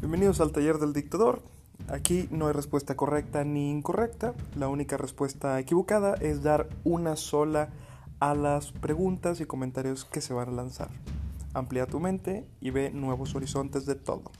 Bienvenidos al taller del dictador. Aquí no hay respuesta correcta ni incorrecta. La única respuesta equivocada es dar una sola a las preguntas y comentarios que se van a lanzar. Amplía tu mente y ve nuevos horizontes de todo.